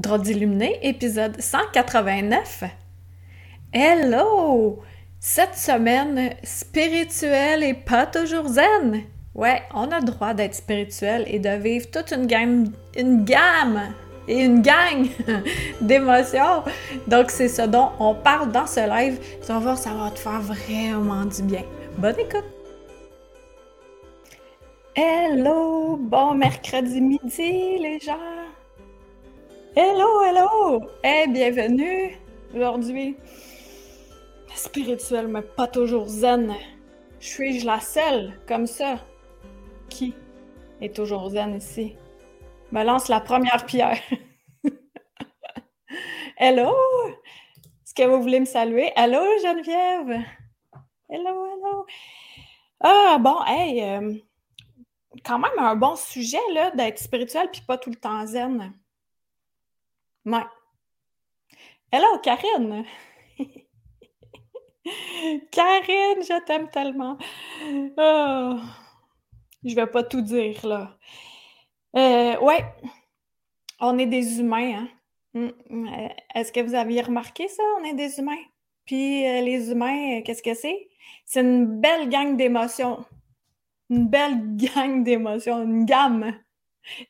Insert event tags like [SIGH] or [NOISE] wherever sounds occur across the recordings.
Droit d'illuminé, épisode 189. Hello! Cette semaine, spirituelle et pas toujours zen. Ouais, on a le droit d'être spirituel et de vivre toute une gamme, une gamme et une gang [LAUGHS] d'émotions. Donc, c'est ce dont on parle dans ce live. Tu vas voir, ça va te faire vraiment du bien. Bonne écoute! Hello! Bon mercredi midi, les gens! Hello, hello! Hey, bienvenue! Aujourd'hui, spirituel, mais pas toujours zen. Suis-je la seule, comme ça, qui est toujours zen ici? Me lance la première pierre. [LAUGHS] hello! Est-ce que vous voulez me saluer? Hello, Geneviève! Hello, hello! Ah, bon, hey! Euh, quand même un bon sujet, là, d'être spirituel puis pas tout le temps zen. Ouais. Hello, Karine! [LAUGHS] Karine, je t'aime tellement. Oh. Je vais pas tout dire, là. Euh, ouais, on est des humains, hein. Mm, euh, est-ce que vous aviez remarqué ça? On est des humains. Puis euh, les humains, qu'est-ce que c'est? C'est une belle gang d'émotions une belle [LAUGHS] gang d'émotions, une gamme,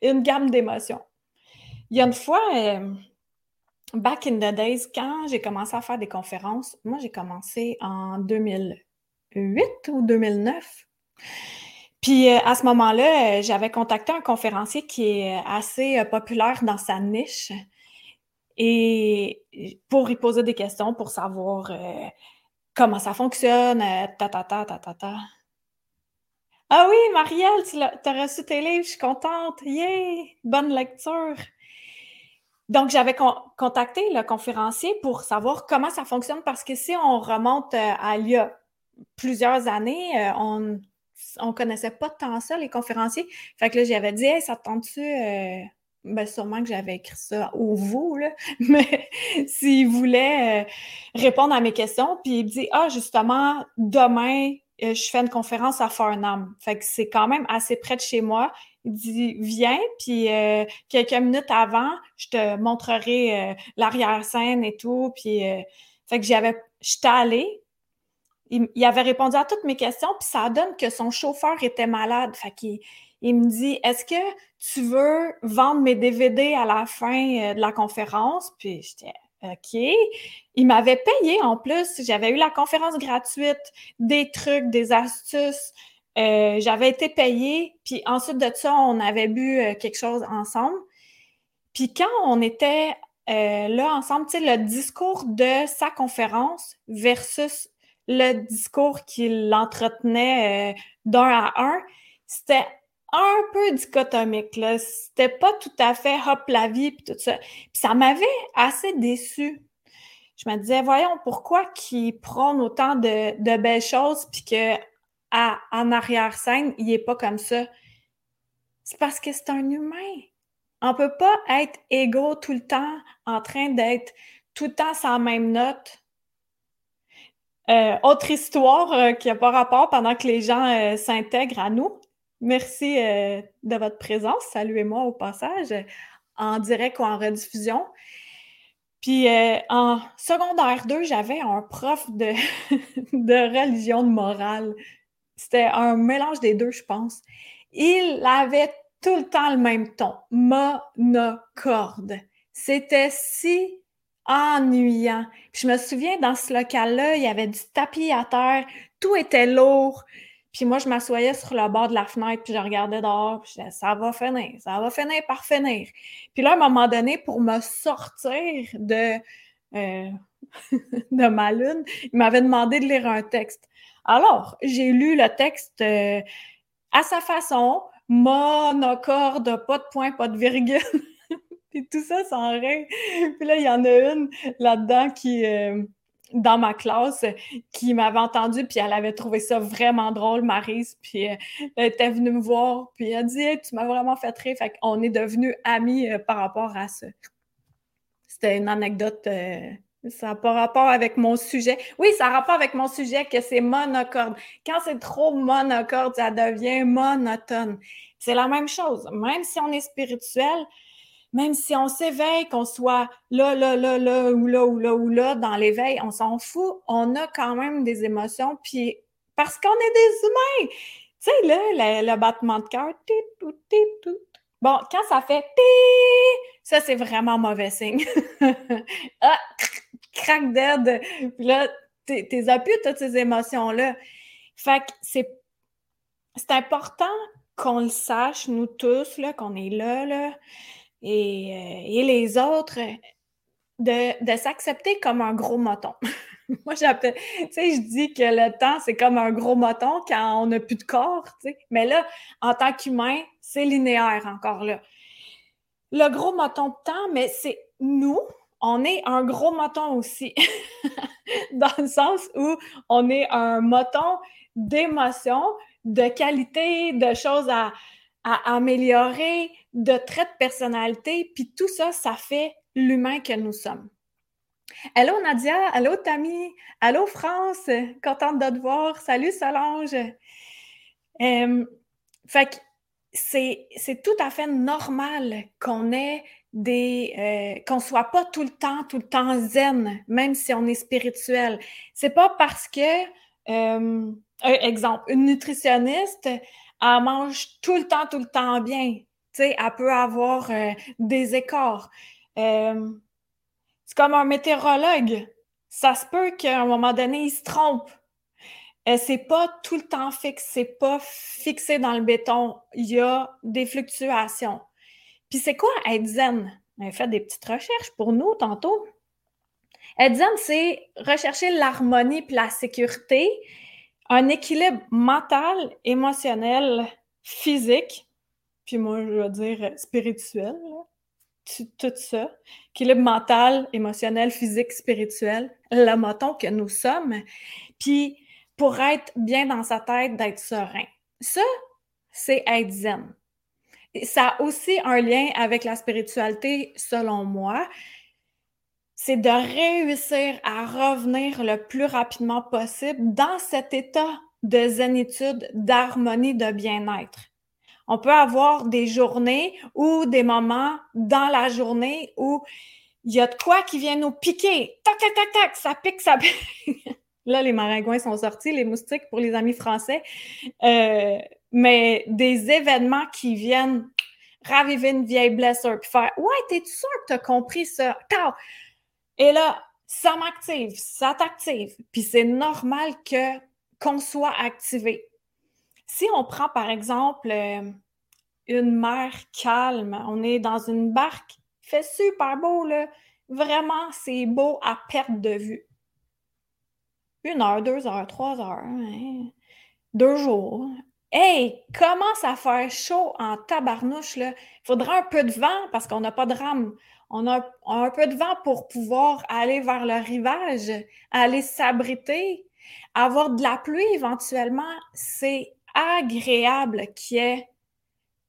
une gamme d'émotions. Il y a une fois, euh, back in the days, quand j'ai commencé à faire des conférences, moi j'ai commencé en 2008 ou 2009. Puis euh, à ce moment-là, euh, j'avais contacté un conférencier qui est assez populaire dans sa niche et pour y poser des questions pour savoir comment ça fonctionne, ta ta ta ta ta ta. Ah oui, Marielle, tu as, reçu tes livres, je suis contente. Yay! Bonne lecture. Donc, j'avais contacté le conférencier pour savoir comment ça fonctionne parce que si on remonte euh, à il y a plusieurs années, euh, on ne connaissait pas tant ça, les conférenciers. Fait que là, j'avais dit, hey, ça te tente-tu? Euh, ben, sûrement que j'avais écrit ça au vous, là. [LAUGHS] Mais [LAUGHS] s'il voulait répondre à mes questions, puis il me dit, ah, justement, demain, je fais une conférence à Farnham. Fait que c'est quand même assez près de chez moi. Il dit Viens, puis euh, quelques minutes avant, je te montrerai euh, l'arrière-scène et tout. Puis fait que. J'étais allée. Il, il, avait répondu à toutes mes questions, puis ça donne que son chauffeur était malade. Fait qu'il il me dit Est-ce que tu veux vendre mes DVD à la fin de la conférence? Puis j'étais OK. Il m'avait payé en plus. J'avais eu la conférence gratuite, des trucs, des astuces. Euh, j'avais été payée. Puis ensuite de ça, on avait bu euh, quelque chose ensemble. Puis quand on était euh, là ensemble, tu sais, le discours de sa conférence versus le discours qu'il entretenait d'un à un, c'était un peu dichotomique. C'était pas tout à fait hop la vie puis tout ça. Puis ça m'avait assez déçu. Je me disais, voyons, pourquoi qu'il prône autant de, belles choses puis que en arrière-scène, il est pas comme ça. C'est parce que c'est un humain. On peut pas être égaux tout le temps, en train d'être tout le temps sans même note. Euh, autre histoire euh, qui n'a pas rapport pendant que les gens euh, s'intègrent à nous. Merci de votre présence. Saluez-moi au passage, en direct ou en rediffusion. Puis en secondaire 2, j'avais un prof de, [LAUGHS] de religion de morale. C'était un mélange des deux, je pense. Il avait tout le temps le même ton, monocorde. C'était si ennuyant. Puis je me souviens, dans ce local-là, il y avait du tapis à terre, tout était lourd. Puis moi, je m'assoyais sur le bord de la fenêtre, puis je regardais dehors, puis je disais, ça va finir, ça va finir par finir. Puis là, à un moment donné, pour me sortir de, euh, [LAUGHS] de ma lune, il m'avait demandé de lire un texte. Alors, j'ai lu le texte euh, à sa façon, monocorde, pas de point, pas de virgule. [LAUGHS] puis tout ça sans rien. Puis là, il y en a une là-dedans qui... Euh, dans ma classe qui m'avait entendu, puis elle avait trouvé ça vraiment drôle, Marise, puis euh, elle était venue me voir, puis elle a dit Tu m'as vraiment fait rire. Fait qu'on est devenus amis par rapport à ça. C'était une anecdote. Ça n'a pas rapport avec mon sujet. Oui, ça a rapport avec mon sujet que c'est monocorde. Quand c'est trop monocorde, ça devient monotone. C'est la même chose. Même si on est spirituel, même si on s'éveille, qu'on soit là, là, là, là, ou là, ou là, ou là, dans l'éveil, on s'en fout. On a quand même des émotions, puis parce qu'on est des humains. Tu sais, là, le, battement de cœur, bon, quand ça fait ça, c'est vraiment mauvais signe. [LAUGHS] ah, crack dead. Puis là, t'es plus toutes ces émotions-là. Fait que c'est important qu'on le sache, nous tous, qu'on est là, là. Euh, et, les autres, de, s'accepter comme un gros moton. [LAUGHS] Moi, j'appelle, tu sais, je dis que le temps, c'est comme un gros moton quand on n'a plus de corps, tu sais. Mais là, en tant qu'humain, c'est linéaire encore là. Le gros moton de temps, mais c'est nous, on est un gros moton aussi. [LAUGHS] Dans le sens où on est un moton d'émotions, de qualité, de choses à, à améliorer, de traits de personnalité, puis tout ça, ça fait l'humain que nous sommes. Allô Nadia, allô Tammy, allô France, contente de te voir. Salut Solange. Euh, fait que c'est, tout à fait normal qu'on ait des euh, qu'on soit pas tout le temps, tout le temps zen, même si on est spirituel. C'est pas parce que euh, exemple, une nutritionniste elle mange tout le temps, tout le temps bien. Tu sais, elle peut avoir euh, des écarts. Euh, c'est comme un météorologue. Ça se peut qu'à un moment donné, il se trompe. C'est pas tout le temps fixe, c'est pas fixé dans le béton. Il y a des fluctuations. Puis c'est quoi être zen? On des petites recherches pour nous tantôt. Être zen, c'est rechercher l'harmonie puis la sécurité un équilibre mental, émotionnel, physique, puis moi, je veux dire spirituel, tout ça. Équilibre mental, émotionnel, physique, spirituel, le moton que nous sommes. Puis pour être bien dans sa tête, d'être serein. Ça, c'est être zen. Ça a aussi un lien avec la spiritualité, selon moi c'est de réussir à revenir le plus rapidement possible dans cet état de zénitude, d'harmonie, de bien-être. On peut avoir des journées ou des moments dans la journée où il y a de quoi qui vient nous piquer. Tac, tac, tac, tac, ça pique, ça pique. [LAUGHS] Là, les maringouins sont sortis, les moustiques pour les amis français. Euh, mais des événements qui viennent raviver une vieille blessure, puis faire Ouais, t'es-tu sûr que t'as compris ça? Et là, ça m'active, ça t'active. Puis c'est normal que qu'on soit activé. Si on prend par exemple euh, une mer calme, on est dans une barque, fait super beau là, vraiment c'est beau à perte de vue. Une heure, deux heures, trois heures, deux jours. Hey, commence à faire chaud en tabarnouche là. Il faudra un peu de vent parce qu'on n'a pas de rame on a, un peu de vent pour pouvoir aller vers le rivage, aller s'abriter, avoir de la pluie éventuellement, c'est agréable qu'il y ait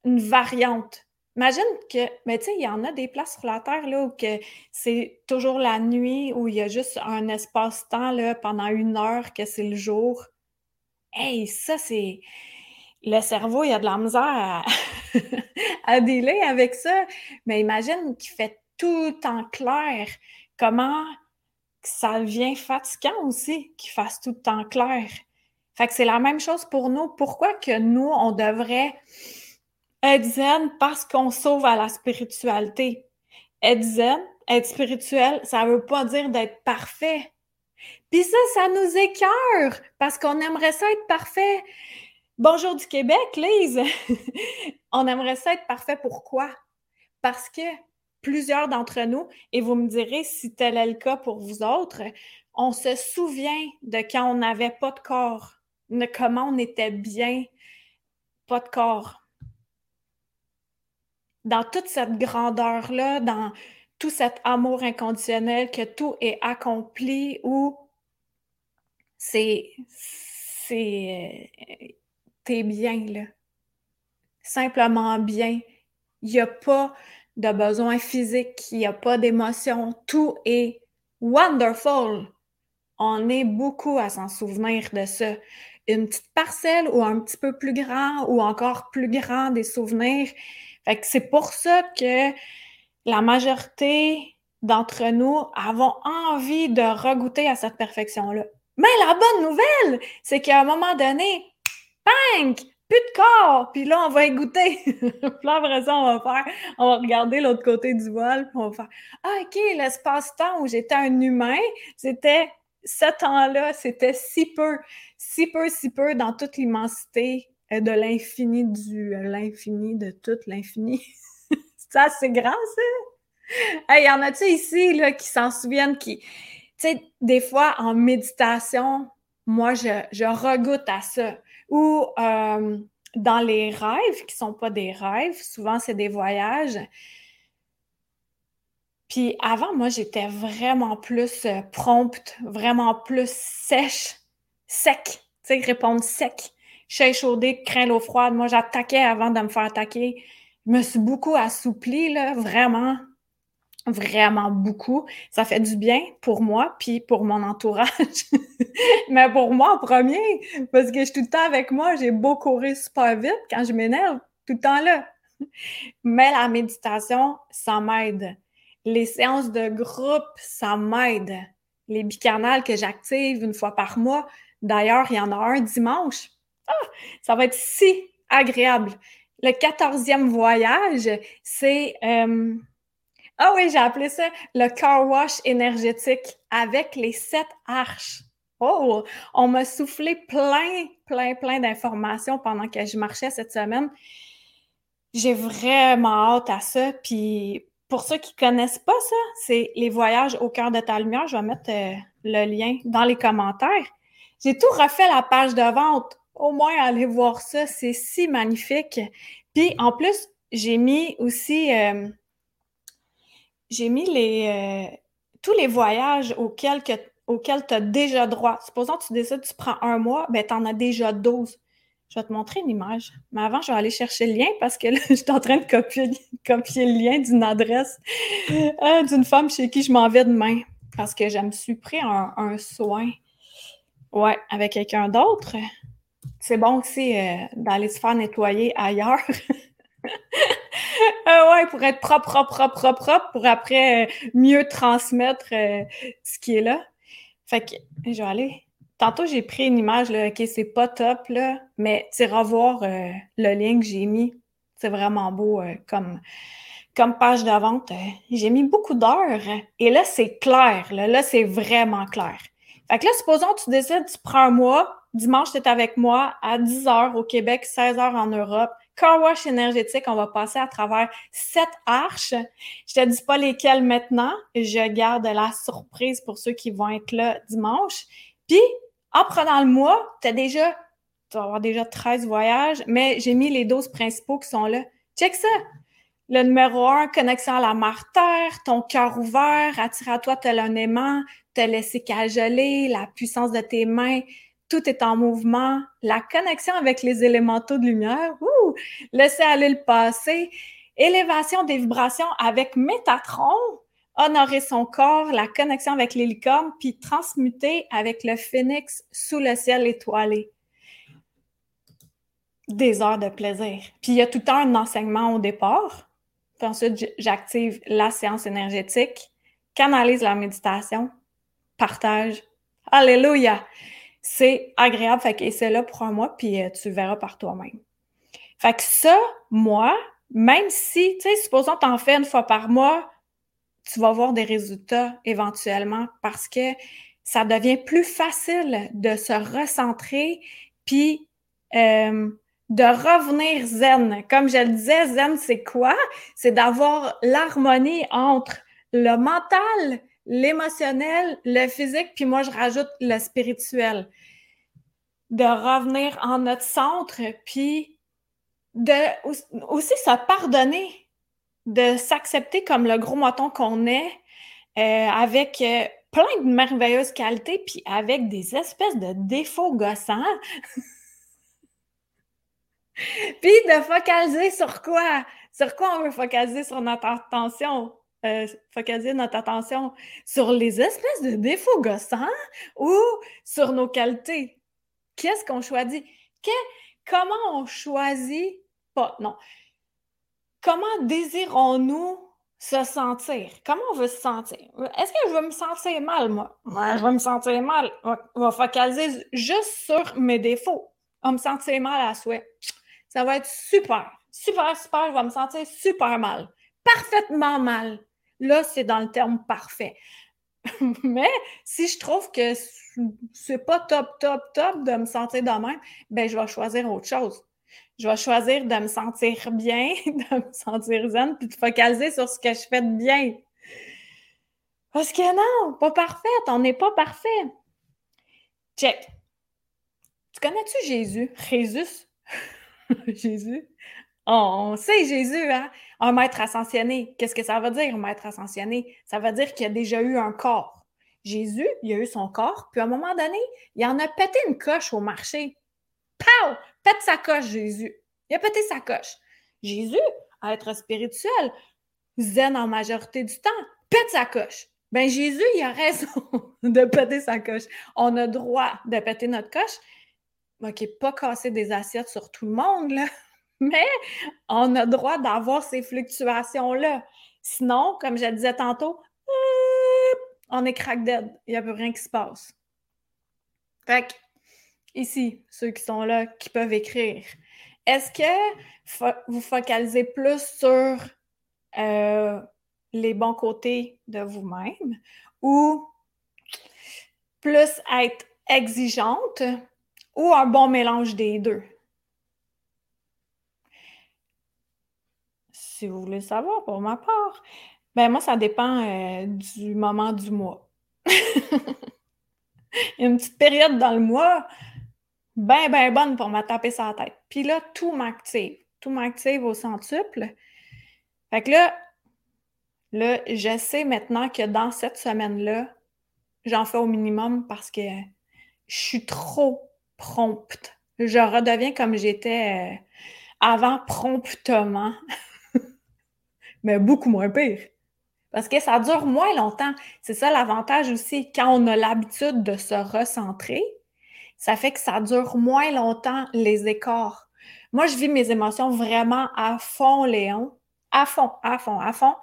une variante. Imagine que, mais tu sais, il y en a des places sur la Terre là, où c'est toujours la nuit, où il y a juste un espace-temps là, pendant une heure que c'est le jour. Hey, ça, c'est. Le cerveau, il a de la misère à, [LAUGHS] à dealer avec ça. Mais imagine qu'il fait tout en clair. Comment ça devient fatigant aussi qu'il fasse tout temps clair. Fait que c'est la même chose pour nous. Pourquoi que nous, on devrait être zen parce qu'on sauve à la spiritualité? Être zen, être spirituel, ça veut pas dire d'être parfait. Puis ça, ça nous écœure parce qu'on aimerait ça être parfait. Bonjour du Québec, Lise! [LAUGHS] on aimerait ça être parfait. Pourquoi? Parce que plusieurs d'entre nous, et vous me direz si tel est le cas pour vous autres, on se souvient de quand on n'avait pas de corps, de comment on était bien, pas de corps. Dans toute cette grandeur-là, dans tout cet amour inconditionnel, que tout est accompli, ou c'est. c'est. Euh, t'es bien, là. Simplement bien. Il n'y a pas de besoins physiques, il n'y a pas d'émotions, tout est wonderful. On est beaucoup à s'en souvenir de ça. Une petite parcelle ou un petit peu plus grand ou encore plus grand des souvenirs. Fait que c'est pour ça que la majorité d'entre nous avons envie de regoûter à cette perfection-là. Mais la bonne nouvelle, c'est qu'à un moment donné, bang, plus de corps, puis là, on va y goûter. [LAUGHS] puis là, après ça, on va faire, on va regarder l'autre côté du voile, puis on va faire, ah, OK, l'espace-temps où j'étais un humain, c'était ce temps-là, c'était si peu, si peu, si peu dans toute l'immensité euh, de l'infini du, euh, l'infini de tout l'infini. [LAUGHS] c'est grand, ça? Il y en a-tu ici, qui s'en souviennent, qui, tu sais, des fois, en méditation, moi, je, regoute à ça. Ou euh, dans les rêves, qui sont pas des rêves, souvent, c'est des voyages, puis avant, moi, j'étais vraiment plus euh, prompte, vraiment plus sèche, sec. Tu sais, répondre sec. Chez chaudé, craint l'eau froide. Moi, j'attaquais avant de me faire attaquer. Je me suis beaucoup assouplie, là, vraiment, vraiment beaucoup. Ça fait du bien pour moi, puis pour mon entourage. [LAUGHS] Mais pour moi en premier, parce que je suis tout le temps avec moi, j'ai beau courir super vite quand je m'énerve, tout le temps là. Mais la méditation, ça m'aide. Les séances de groupe, ça m'aide. Les bicanales que j'active une fois par mois. D'ailleurs, il y en a un dimanche. Ah, ça va être si agréable. Le quatorzième voyage, c'est... Euh, ah oui, j'ai appelé ça le car wash énergétique avec les sept arches. Oh, on m'a soufflé plein, plein, plein d'informations pendant que je marchais cette semaine. J'ai vraiment hâte à ça. Puis pour ceux qui connaissent pas ça, c'est les voyages au cœur de ta lumière. Je vais mettre euh, le lien dans les commentaires. J'ai tout refait la page de vente. Au moins, allez voir ça. C'est si magnifique. Puis, en plus, j'ai mis aussi, euh, j'ai mis les, euh, tous les voyages auxquels, auxquels tu as déjà droit. Supposons que tu décides, tu prends un mois, ben, tu en as déjà 12. Je vais te montrer une image. Mais avant, je vais aller chercher le lien parce que là, [LAUGHS] je suis en train de copier, le lien d'une adresse euh, d'une femme chez qui je m'en vais demain. Parce que je me suis pris un, soin. Ouais, avec quelqu'un d'autre. C'est bon aussi euh, d'aller se faire nettoyer ailleurs. [LAUGHS] euh, ouais, pour être propre, propre, propre, propre, propre, pour après euh, mieux transmettre ce qui est là. Fait que je vais aller Tantôt, j'ai pris une image, là, OK, c'est pas top, là, mais tu revoir euh, le lien que j'ai mis. C'est vraiment beau euh, comme, comme page de vente. Euh, j'ai mis beaucoup d'heures et là, c'est clair. Là, là c'est vraiment clair. Fait que là, supposons tu décides, tu prends un mois, dimanche, tu es avec moi à 10 heures au Québec, 16 heures en Europe. Car wash énergétique, on va passer à travers sept arches. Je te dis pas lesquelles maintenant. Je garde la surprise pour ceux qui vont être là dimanche. Puis, en prenant le mois, tu as déjà, tu vas avoir déjà 13 voyages, mais j'ai mis les 12 principaux qui sont là. Check ça! Le numéro 1, connexion à la mère-terre, ton cœur ouvert, attire à toi tel un aimant, te laisser cajoler, la puissance de tes mains, tout est en mouvement, la connexion avec les élémentaux de lumière, ouh, laisser aller le passé, élévation des vibrations avec Métatron, honorer son corps, la connexion avec les puis transmuter avec le phénix sous le ciel étoilé. Des heures de plaisir. Puis il y a tout le temps un enseignement au départ. Puis ensuite, j'active la séance énergétique, canalise la méditation, partage. Alléluia! C'est agréable. Fait que c'est là pour un mois, puis euh, tu verras par toi-même. Fait que ça, moi, même si, tu sais, supposons que tu en fais une fois par mois, tu vas voir des résultats éventuellement parce que ça devient plus facile de se recentrer puis euh, de revenir zen. Comme je le disais, zen, c'est quoi? C'est d'avoir l'harmonie entre le mental, l'émotionnel, le physique, puis moi, je rajoute le spirituel. De revenir en notre centre, puis de aussi se pardonner de s'accepter comme le gros moton qu'on est, euh, avec euh, plein de merveilleuses qualités, puis avec des espèces de défauts gossants. [LAUGHS] puis de focaliser sur quoi? Sur quoi on veut focaliser sur notre attention? Euh, focaliser notre attention? Sur les espèces de défauts gossants ou sur nos qualités? Qu'est-ce qu'on choisit? comment on choisit? Pas, non comment désirons-nous se sentir? Comment on veut se sentir? Est-ce que je vais me sentir mal, moi? Je vais me sentir mal. On va focaliser juste sur mes défauts. On va me sentir mal à souhait. Ça va être super, super, super. Je vais me sentir super mal. Parfaitement mal. Là, c'est dans le terme parfait. [LAUGHS] Mais si je trouve que c'est pas top, top, top de me sentir de même, ben je vais choisir autre chose je vais choisir de me sentir bien, [LAUGHS] de me sentir zen, puis de focaliser sur ce que je fais de bien. Parce que non, pas parfaite, on n'est pas parfait. Check. Tu connais-tu Jésus? Jésus? [LAUGHS] Jésus? on sait Jésus, hein? Un maître ascensionné. Qu'est-ce que ça veut dire, un maître ascensionné? Ça veut dire qu'il a déjà eu un corps. Jésus, il a eu son corps, puis à un moment donné, il en a pété une coche au marché. Pow! Pète sa coche, Jésus. Il a pété sa coche. Jésus, à être spirituel, zen en majorité du temps, pète sa coche. Ben Jésus, il a raison [LAUGHS] de péter sa coche. On a droit de péter notre coche. OK, pas casser des assiettes sur tout le monde, là. [LAUGHS] mais on a droit d'avoir ces fluctuations-là. Sinon, comme je disais tantôt, on est crack dead. Il n'y a plus rien qui se passe. Fait que ici, ceux qui sont là, qui peuvent écrire. Est-ce que vous focalisez plus sur euh, les bons côtés de vous-même ou plus être exigeante ou un bon mélange des deux? Si vous voulez savoir, pour ma part, ben moi, ça dépend euh, du moment du mois. [LAUGHS] Il y a une petite période dans le mois ben, ben bonne pour me taper sa tête. Puis là, tout m'active. Tout m'active au centuple. Fait que là, là, je sais maintenant que dans cette semaine-là, j'en fais au minimum parce que je suis trop prompte. Je redeviens comme j'étais euh, avant promptement, [LAUGHS] mais beaucoup moins pire. Parce que ça dure moins longtemps. C'est ça l'avantage aussi. Quand on a l'habitude de se recentrer, ça fait que ça dure moins longtemps les écarts. Moi, je vis mes émotions vraiment à fond, Léon. À fond, à fond, à fond.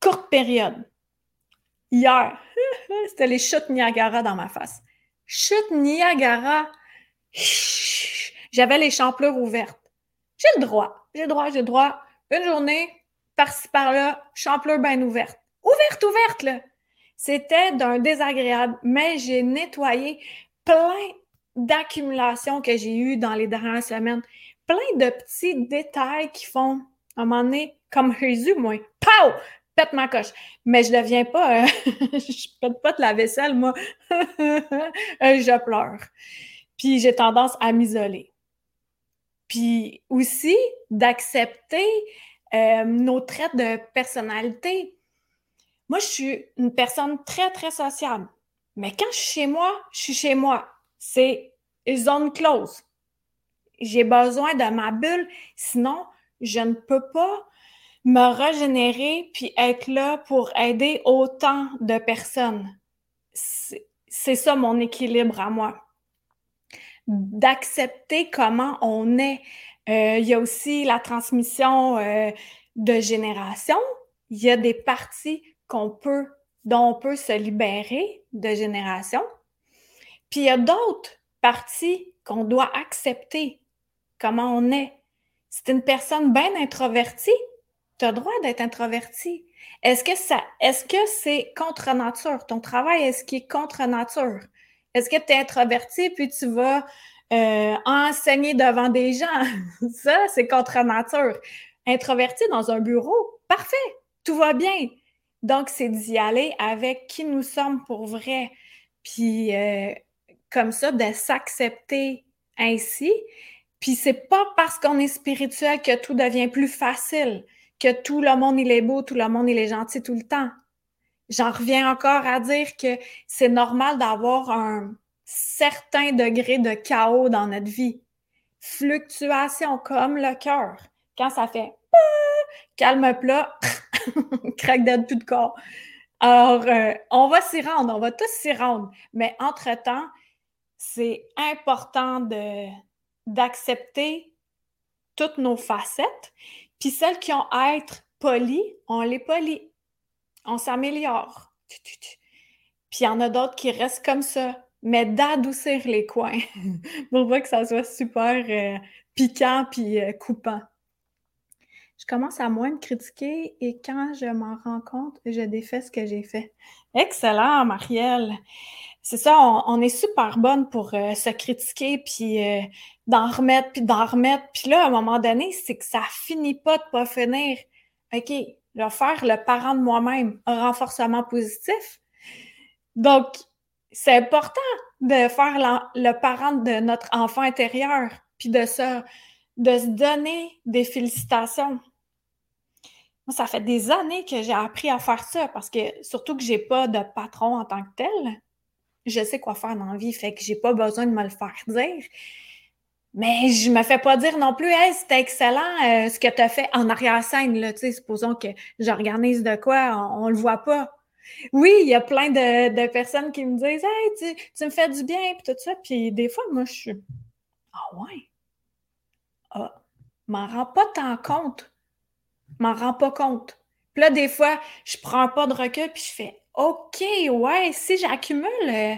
Courte période. Hier, [LAUGHS] c'était les chutes Niagara dans ma face. Chute Niagara. J'avais les champlures ouvertes. J'ai le droit. J'ai le droit, j'ai le droit. Une journée, par-ci, par-là, champlure bien ouverte. Ouverte, ouverte, là. C'était d'un désagréable, mais j'ai nettoyé plein d'accumulations que j'ai eues dans les dernières semaines. Plein de petits détails qui font, à un moment donné, comme Jésus, moi, pow! Pète ma coche. Mais je ne deviens pas, euh, [LAUGHS] je pète pas de la vaisselle, moi. [LAUGHS] je pleure. Puis j'ai tendance à m'isoler. Puis aussi d'accepter euh, nos traits de personnalité. Moi, je suis une personne très, très sociable. Mais quand je suis chez moi, je suis chez moi. C'est zone close. J'ai besoin de ma bulle, sinon je ne peux pas me régénérer puis être là pour aider autant de personnes. C'est ça mon équilibre à moi. D'accepter comment on est. Euh, il y a aussi la transmission euh, de génération. Il y a des parties qu'on peut dont on peut se libérer de génération. Puis il y a d'autres parties qu'on doit accepter, comment on est. C'est une personne bien introvertie, tu as le droit d'être introverti. Est-ce que ça, est-ce que c'est contre nature? Ton travail, est-ce qu'il est contre nature? Est-ce que tu es introverti puis tu vas euh, enseigner devant des gens? [LAUGHS] ça, c'est contre nature. Introverti dans un bureau, parfait, tout va bien. Donc, c'est d'y aller avec qui nous sommes pour vrai. Puis, euh, comme ça, de s'accepter ainsi. Puis, c'est pas parce qu'on est spirituel que tout devient plus facile, que tout le monde, il est beau, tout le monde, il est gentil tout le temps. J'en reviens encore à dire que c'est normal d'avoir un certain degré de chaos dans notre vie. Fluctuation comme le cœur. Quand ça fait [LAUGHS] calme plat, [LAUGHS] craque de tout de corps. Alors, euh, on va s'y rendre, on va tous s'y rendre. Mais entre-temps, c'est important d'accepter toutes nos facettes, puis celles qui ont à être poli, on les polit. On s'améliore. Puis il y en a d'autres qui restent comme ça, mais d'adoucir les coins [LAUGHS] pour pas que ça soit super euh, piquant puis euh, coupant. Je commence à moins me critiquer et quand je m'en rends compte, je défais ce que j'ai fait. Excellent, Marielle. C'est ça, on, est super bonne pour euh, se critiquer puis d'en remettre puis d'en remettre. Puis là, à un moment donné, c'est que ça finit pas de pas finir. OK, je faire le parent de moi-même, un renforcement positif. Donc, c'est important de faire le parent de notre enfant intérieur, puis de de se donner des félicitations. Ça fait des années que j'ai appris à faire ça parce que surtout que j'ai pas de patron en tant que tel, je sais quoi faire dans la vie, fait que j'ai pas besoin de me le faire dire. Mais je me fais pas dire non plus, hey, c'était excellent euh, ce que tu as fait en arrière-scène, là, supposons que j'organise de quoi, on, le voit pas. Oui, il y a plein de, personnes qui me disent, hey, tu, me fais du bien, puis tout ça, puis des fois, moi, je suis, ah ouais, ah, m'en rends pas tant compte, m'en rends pas compte. Puis là, des fois, je prends pas de recul, puis je fais, OK, ouais, si j'accumule euh,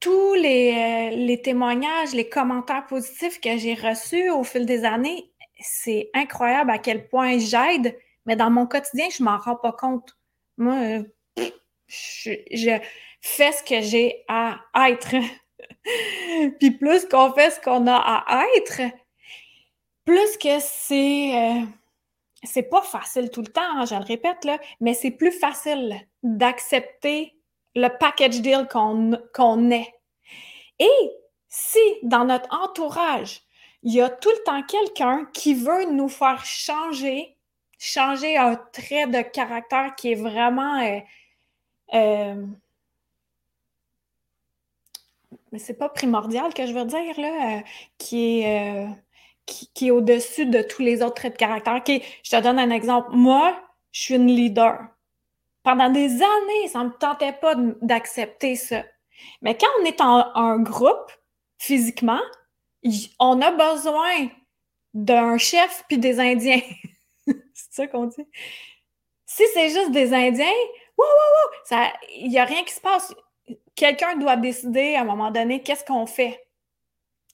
tous les, euh, les, témoignages, les commentaires positifs que j'ai reçus au fil des années, c'est incroyable à quel point j'aide, mais dans mon quotidien, je m'en rends pas compte. Moi, euh, je, fais ce que j'ai à être. [LAUGHS] Puis plus qu'on fait ce qu'on a à être, plus que c'est c'est pas facile tout le temps, hein, je le répète mais c'est plus facile d'accepter le package deal qu'on est. Et si dans notre entourage, il y a tout le temps quelqu'un qui veut nous faire changer, changer un trait de caractère qui est vraiment... Euh, euh, mais c'est pas primordial que je veux dire, là, euh, qui est, qui, est au-dessus de tous les autres traits de caractère. je te donne un exemple. Moi, je suis une leader pendant des années, ça ne me tentait pas d'accepter ça. Mais quand on est en groupe, physiquement, on a besoin d'un chef puis des Indiens. [LAUGHS] c'est ça qu'on dit. Si c'est juste des Indiens, wow, wow, il n'y a rien qui se passe. Quelqu'un doit décider à un moment donné qu'est-ce qu'on fait.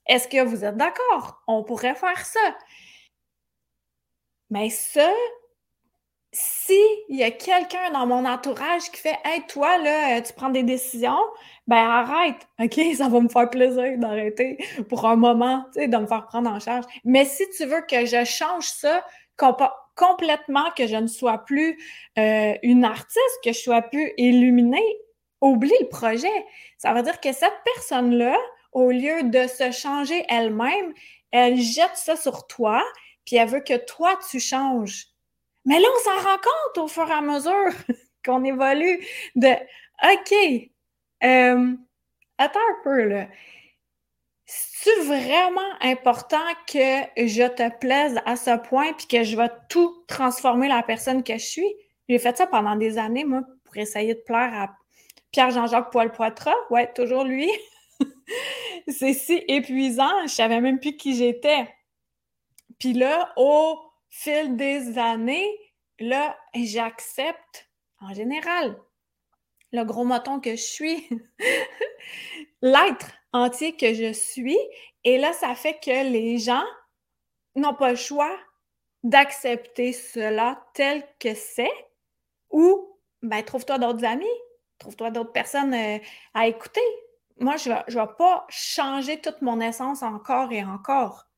Est-ce que vous êtes d'accord? On pourrait faire ça. Mais ça, s'il y a quelqu'un dans mon entourage qui fait Hey, toi, là, tu prends des décisions, ben arrête, OK, [LAUGHS] ça va me faire plaisir d'arrêter pour un moment, tu sais, de me faire prendre en charge. Mais si tu veux que je change ça complètement, que je ne sois plus euh, une artiste, que je sois plus illuminée, oublie le projet. Ça veut dire que cette personne-là, au lieu de se changer elle-même, elle jette ça sur toi, puis elle veut que toi, tu changes. Mais là, on s'en rend compte au fur et à mesure [LAUGHS] qu'on évolue de OK, euh, attends un peu là. C'est vraiment important que je te plaise à ce point puis que je vais tout transformer la personne que je suis? J'ai fait ça pendant des années, moi, pour essayer de plaire à Pierre-Jean-Jacques Poil-Poitras. Ouais, toujours lui. [LAUGHS] C'est si épuisant, je savais même plus qui j'étais. Puis là, au fil des années, là, j'accepte en général le gros moton que je suis, [LAUGHS] l'être entier que je suis. Et là, ça fait que les gens n'ont pas le choix d'accepter cela tel que c'est ou ben, trouve-toi d'autres amis, trouve-toi d'autres personnes euh, à écouter. Moi, je ne vais, pas changer toute mon essence encore et encore.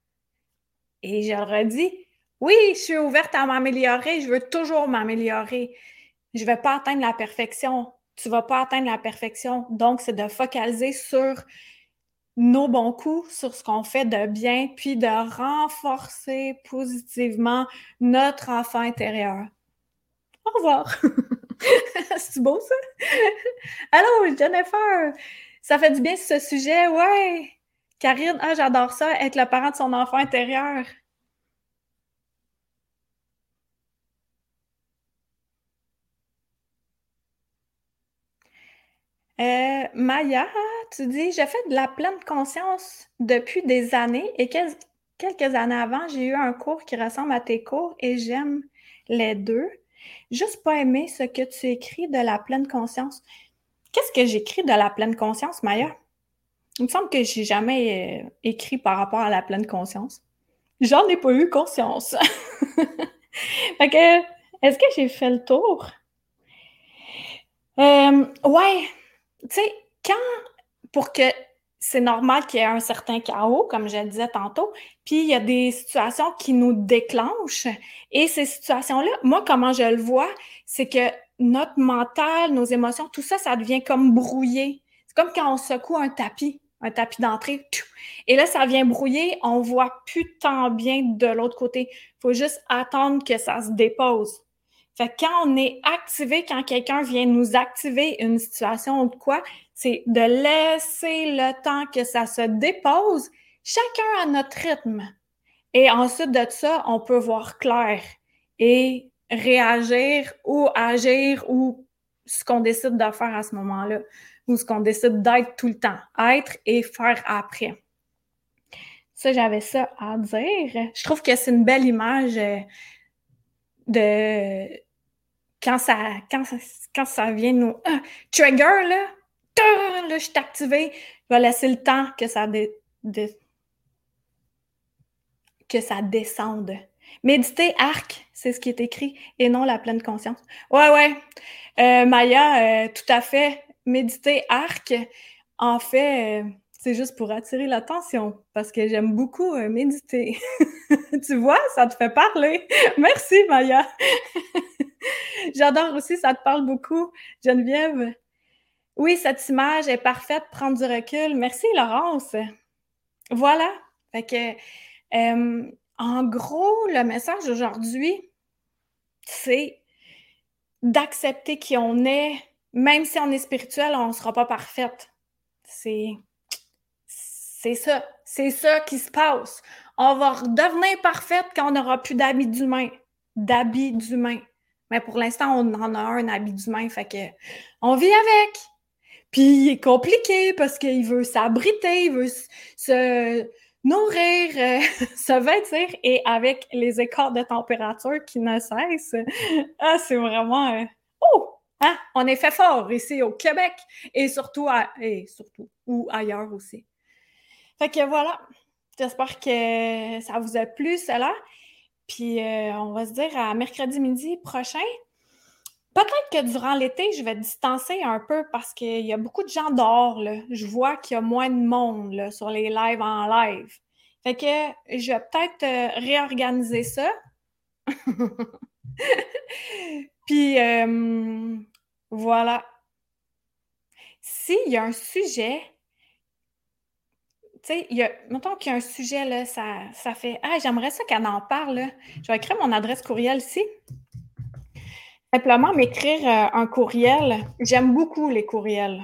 Et je le redis, oui, je suis ouverte à m'améliorer, je veux toujours m'améliorer. Je ne vais pas atteindre la perfection. Tu ne vas pas atteindre la perfection. Donc, c'est de focaliser sur nos bons coups, sur ce qu'on fait de bien, puis de renforcer positivement notre enfant intérieur. Au revoir. [LAUGHS] c'est beau ça? Allô, Jennifer! Ça fait du bien ce sujet, ouais! Karine, ah, j'adore ça, être le parent de son enfant intérieur. Euh, Maya, tu dis, j'ai fait de la pleine conscience depuis des années et quelques années avant, j'ai eu un cours qui ressemble à tes cours et j'aime les deux. Juste pas aimer ce que tu écris de la pleine conscience. Qu'est-ce que j'écris de la pleine conscience, Maya? Il me semble que j'ai jamais euh, écrit par rapport à la pleine conscience. J'en ai pas eu conscience. [LAUGHS] fait que, est-ce que j'ai fait le tour? Euh, ouais, tu sais, quand, pour que c'est normal qu'il y ait un certain chaos, comme je le disais tantôt, puis il y a des situations qui nous déclenchent. Et ces situations-là, moi, comment je le vois, c'est que notre mental, nos émotions, tout ça, ça devient comme brouillé. C'est comme quand on secoue un tapis, un tapis d'entrée. Et là, ça vient brouiller, on voit plus tant bien de l'autre côté. Il faut juste attendre que ça se dépose. Fait que quand on est activé, quand quelqu'un vient nous activer une situation ou de quoi, c'est de laisser le temps que ça se dépose, chacun à notre rythme. Et ensuite de ça, on peut voir clair et réagir ou agir ou ce qu'on décide de faire à ce moment-là ou ce qu'on décide d'être tout le temps. Être et faire après. Ça, j'avais ça à dire. Je trouve que c'est une belle image euh, de quand ça, quand ça, quand ça vient nous ah, trigger, là, là, je suis activée, je vais laisser le temps que ça, que ça descende. Méditer arc, c'est ce qui est écrit, et non la pleine conscience. Ouais, ouais. Euh, Maya, euh, tout à fait. Méditer arc, en fait, euh, c'est juste pour attirer l'attention, parce que j'aime beaucoup méditer. [LAUGHS] tu vois, ça te fait parler. [LAUGHS] Merci, Maya. [LAUGHS] J'adore aussi, ça te parle beaucoup, Geneviève. Oui, cette image est parfaite, prendre du recul. Merci, Laurence. Voilà. Fait que, en gros, le message aujourd'hui, c'est d'accepter qui on est, même si on est spirituel, on ne sera pas parfaite. C'est, ça. C'est ça qui se passe. On va redevenir parfaite quand on n'aura plus d'habits d'humain. D'habits d'humain. Mais pour l'instant, on en a un habit d'humain, fait que on vit avec. Puis il est compliqué parce qu'il veut s'abriter, il veut se nourrir, euh, [LAUGHS] se vêtir et avec les écarts de température qui ne cessent, [LAUGHS] ah, c'est vraiment euh, oh, hein? on est fait fort ici au Québec et surtout et surtout ou ailleurs aussi. Fait que voilà, j'espère que ça vous a plu cela. Puis euh, on va se dire à mercredi midi prochain. Peut-être que durant l'été, je vais distancer un peu parce qu'il y a beaucoup de gens dehors. Je vois qu'il y a moins de monde sur les lives en live. Fait que je vais peut-être euh, réorganiser ça. [LAUGHS] Puis euh, voilà. S'il y a un sujet tu sais, mettons qu'il y a un sujet, là, ça, ça fait Ah, j'aimerais ça qu'elle en parle. Je vais écrire mon adresse courriel ici. Simplement m'écrire euh, un courriel. J'aime beaucoup les courriels.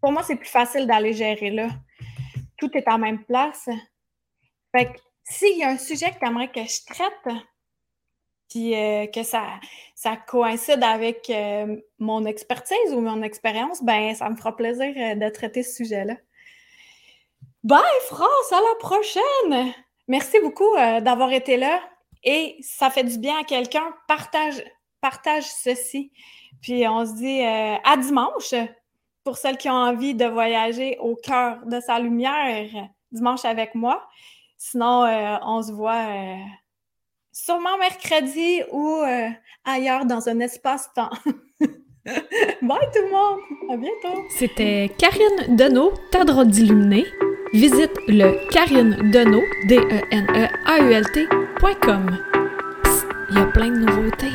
Pour moi, c'est plus facile d'aller gérer là. Tout est en même place. Fait que s'il y a un sujet que tu aimerais que je traite, puis euh, que ça, ça coïncide avec euh, mon expertise ou mon expérience, ben ça me fera plaisir de traiter ce sujet-là. Bye France, à la prochaine! Merci beaucoup euh, d'avoir été là et ça fait du bien à quelqu'un. Partage, partage ceci. Puis on se dit euh, à dimanche pour celles qui ont envie de voyager au cœur de sa lumière dimanche avec moi. Sinon, euh, on se voit sûrement mercredi ou ailleurs dans un espace-temps. [LAUGHS] Bye tout le monde! À bientôt! C'était Karine Deneau, ta droite d'illuminé visite le Deneau, D-E-N-E-A-U-L-T.com. Il y a plein de nouveautés.